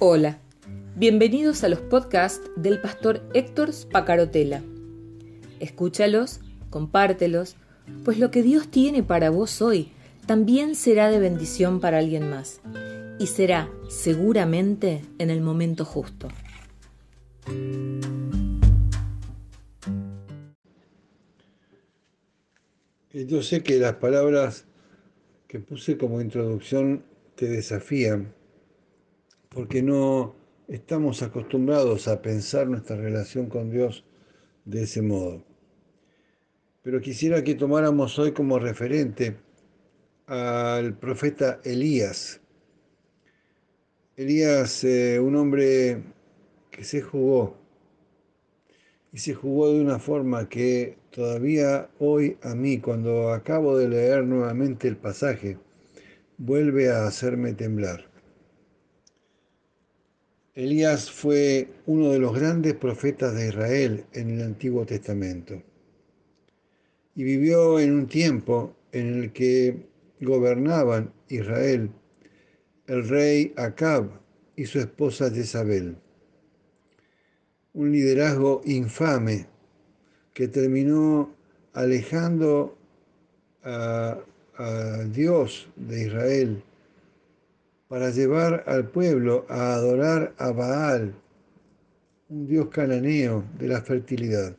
Hola, bienvenidos a los podcasts del pastor Héctor Spacarotela. Escúchalos, compártelos, pues lo que Dios tiene para vos hoy también será de bendición para alguien más y será seguramente en el momento justo. Yo sé que las palabras que puse como introducción te desafían porque no estamos acostumbrados a pensar nuestra relación con Dios de ese modo. Pero quisiera que tomáramos hoy como referente al profeta Elías. Elías, eh, un hombre que se jugó, y se jugó de una forma que todavía hoy a mí, cuando acabo de leer nuevamente el pasaje, vuelve a hacerme temblar. Elías fue uno de los grandes profetas de Israel en el Antiguo Testamento y vivió en un tiempo en el que gobernaban Israel el rey Acab y su esposa Jezabel. Un liderazgo infame que terminó alejando a, a Dios de Israel para llevar al pueblo a adorar a Baal, un dios cananeo de la fertilidad.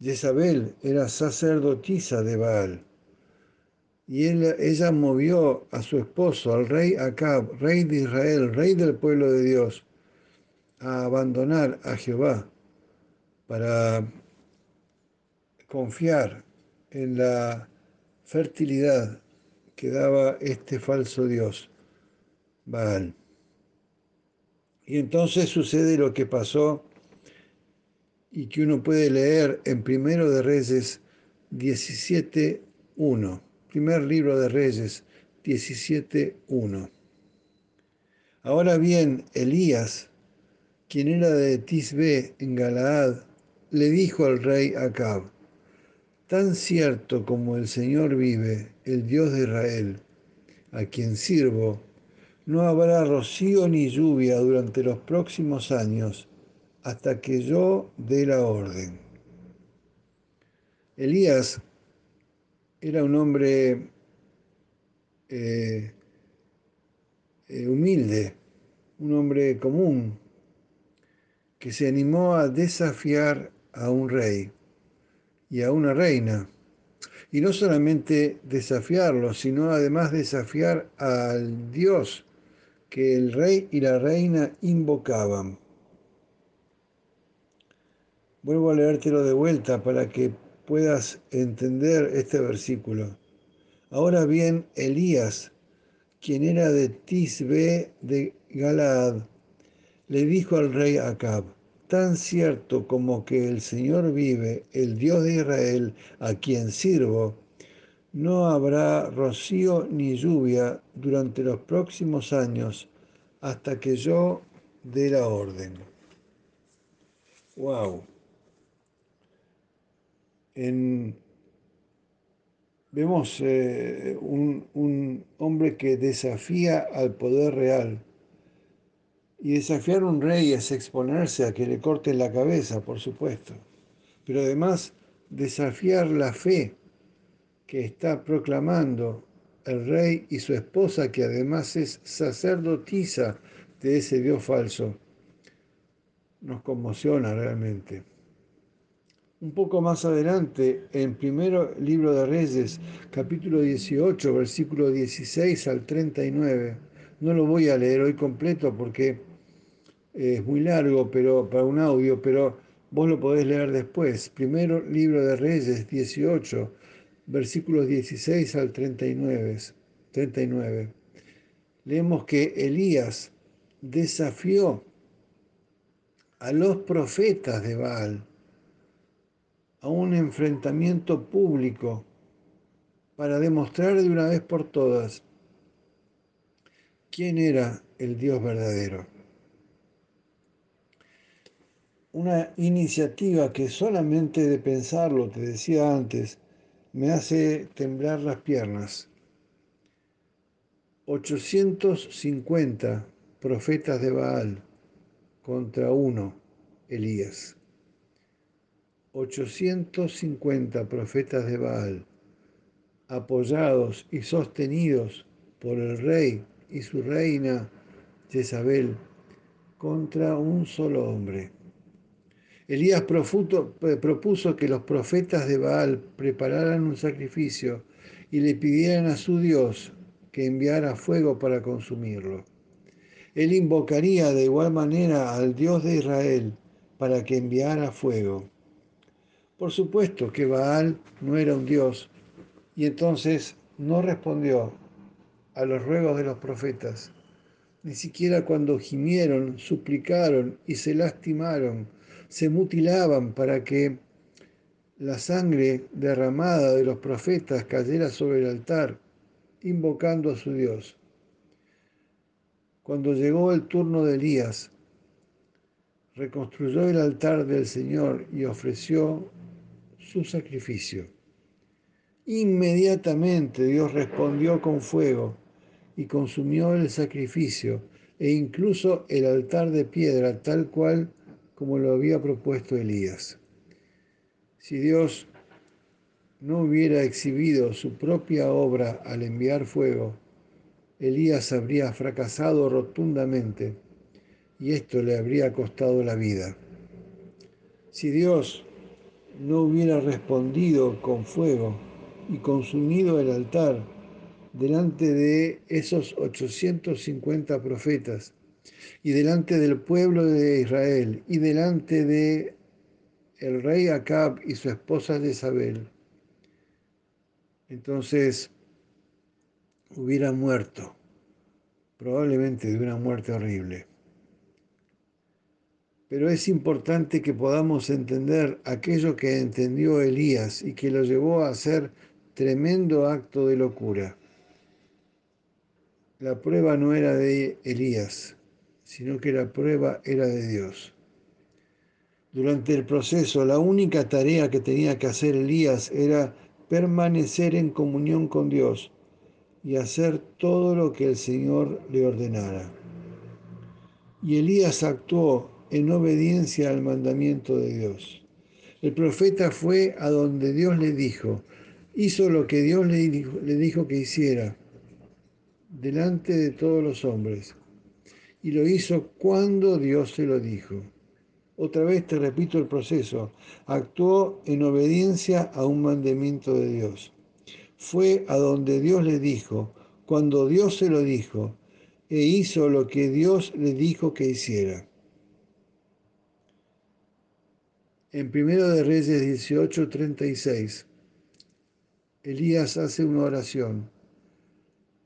Jezabel era sacerdotisa de Baal y ella movió a su esposo, al rey Acab, rey de Israel, rey del pueblo de Dios, a abandonar a Jehová para confiar en la fertilidad que daba este falso dios, Baal. Y entonces sucede lo que pasó y que uno puede leer en Primero de Reyes 17.1. Primer libro de Reyes 17.1. Ahora bien, Elías, quien era de Tisbe en Galaad, le dijo al rey Acab, Tan cierto como el Señor vive, el Dios de Israel, a quien sirvo, no habrá rocío ni lluvia durante los próximos años hasta que yo dé la orden. Elías era un hombre eh, eh, humilde, un hombre común, que se animó a desafiar a un rey y a una reina. Y no solamente desafiarlo, sino además desafiar al Dios que el rey y la reina invocaban. Vuelvo a leértelo de vuelta para que puedas entender este versículo. Ahora bien, Elías, quien era de Tisbe de Galaad, le dijo al rey Acab, tan cierto como que el Señor vive, el Dios de Israel, a quien sirvo, no habrá rocío ni lluvia durante los próximos años hasta que yo dé la orden. Wow. vemos eh, un hombre que desafía al poder real y desafiar a un rey es exponerse a que le corten la cabeza, por supuesto. Pero además desafiar la fe que está proclamando el rey y su esposa, que además es sacerdotisa de ese Dios falso, nos conmociona realmente. Un poco más adelante, en primero libro de Reyes, capítulo 18, versículo 16 al 39, no lo voy a leer hoy completo porque es muy largo pero para un audio, pero vos lo podés leer después. Primero libro de Reyes 18, versículos 16 al 39. 39. Leemos que Elías desafió a los profetas de Baal a un enfrentamiento público para demostrar de una vez por todas quién era el Dios verdadero una iniciativa que solamente de pensarlo, te decía antes, me hace temblar las piernas. 850 profetas de Baal contra uno, Elías. 850 profetas de Baal, apoyados y sostenidos por el rey y su reina Jezabel, contra un solo hombre. Elías propuso que los profetas de Baal prepararan un sacrificio y le pidieran a su Dios que enviara fuego para consumirlo. Él invocaría de igual manera al Dios de Israel para que enviara fuego. Por supuesto que Baal no era un Dios y entonces no respondió a los ruegos de los profetas, ni siquiera cuando gimieron, suplicaron y se lastimaron, se mutilaban para que la sangre derramada de los profetas cayera sobre el altar, invocando a su Dios. Cuando llegó el turno de Elías, reconstruyó el altar del Señor y ofreció su sacrificio. Inmediatamente Dios respondió con fuego y consumió el sacrificio e incluso el altar de piedra tal cual como lo había propuesto Elías. Si Dios no hubiera exhibido su propia obra al enviar fuego, Elías habría fracasado rotundamente y esto le habría costado la vida. Si Dios no hubiera respondido con fuego y consumido el altar delante de esos 850 profetas y delante del pueblo de Israel y delante de el rey Acab y su esposa Jezabel, entonces hubiera muerto, probablemente de una muerte horrible. Pero es importante que podamos entender aquello que entendió Elías y que lo llevó a hacer tremendo acto de locura. La prueba no era de Elías, sino que la prueba era de Dios. Durante el proceso, la única tarea que tenía que hacer Elías era permanecer en comunión con Dios y hacer todo lo que el Señor le ordenara. Y Elías actuó en obediencia al mandamiento de Dios. El profeta fue a donde Dios le dijo, hizo lo que Dios le dijo, le dijo que hiciera, delante de todos los hombres, y lo hizo cuando Dios se lo dijo. Otra vez te repito el proceso, actuó en obediencia a un mandamiento de Dios. Fue a donde Dios le dijo, cuando Dios se lo dijo, e hizo lo que Dios le dijo que hiciera. En 1 de Reyes 18:36, Elías hace una oración.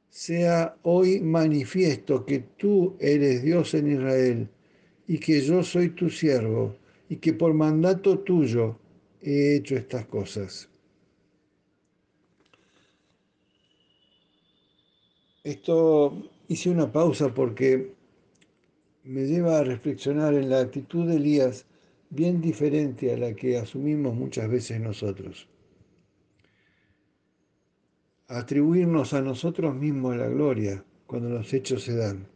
Sea hoy manifiesto que tú eres Dios en Israel y que yo soy tu siervo y que por mandato tuyo he hecho estas cosas. Esto hice una pausa porque me lleva a reflexionar en la actitud de Elías bien diferente a la que asumimos muchas veces nosotros. Atribuirnos a nosotros mismos la gloria cuando los hechos se dan.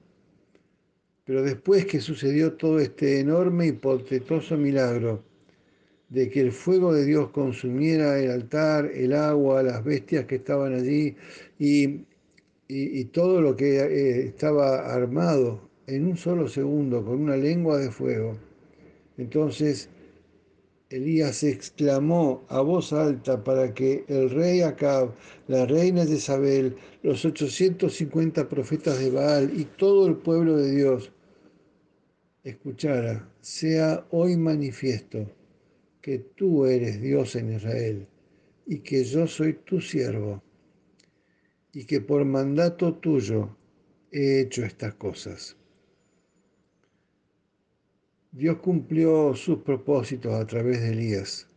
Pero después que sucedió todo este enorme y portentoso milagro de que el fuego de Dios consumiera el altar, el agua, las bestias que estaban allí y, todo lo que eh, estaba armado en un solo segundo con una lengua de fuego, entonces Elías exclamó a voz alta para que el rey Acab, la reina de Isabel, los 850 profetas de Baal y todo el pueblo de Dios escuchara, sea hoy manifiesto que tú eres Dios en Israel y que yo soy tu siervo y que por mandato tuyo he hecho estas cosas. Dios cumplió sus propósitos a través de Elías,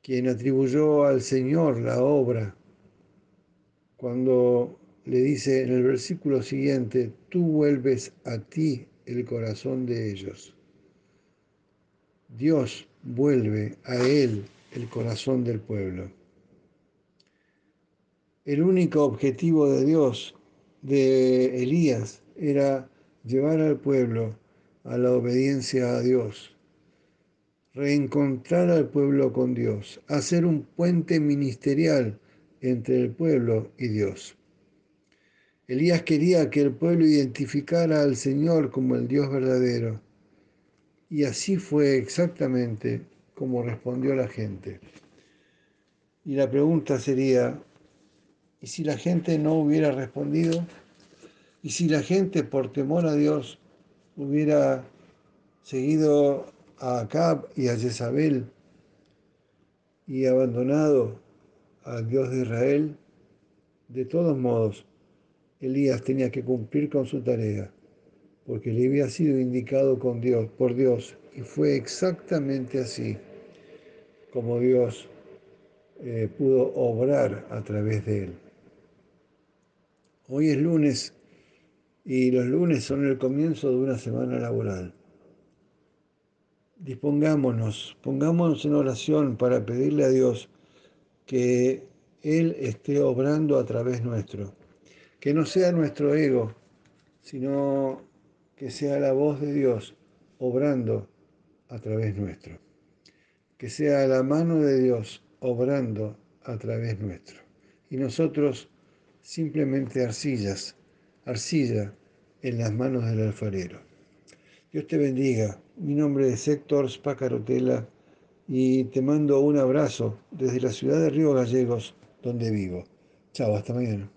quien atribuyó al Señor la obra cuando le dice en el versículo siguiente, tú vuelves a ti el corazón de ellos. Dios vuelve a él el corazón del pueblo. El único objetivo de Dios, de Elías, era llevar al pueblo a la obediencia a Dios, reencontrar al pueblo con Dios, hacer un puente ministerial entre el pueblo y Dios. Elías quería que el pueblo identificara al Señor como el Dios verdadero. Y así fue exactamente como respondió la gente. Y la pregunta sería, ¿y si la gente no hubiera respondido? ¿Y si la gente por temor a Dios hubiera seguido a Acab y a Jezabel y abandonado al Dios de Israel? De todos modos, Elías tenía que cumplir con su tarea, porque le había sido indicado con Dios, por Dios, y fue exactamente así como Dios eh, pudo obrar a través de él. Hoy es lunes y los lunes son el comienzo de una semana laboral. Dispongámonos, pongámonos en oración para pedirle a Dios que Él esté obrando a través nuestro que no sea nuestro ego, sino que sea la voz de Dios obrando a través nuestro. Que sea la mano de Dios obrando a través nuestro. Y nosotros simplemente arcillas, arcilla en las manos del alfarero. Dios te bendiga. Mi nombre es Héctor Spacarotela y te mando un abrazo desde la ciudad de Río Gallegos, donde vivo. Chao, hasta mañana.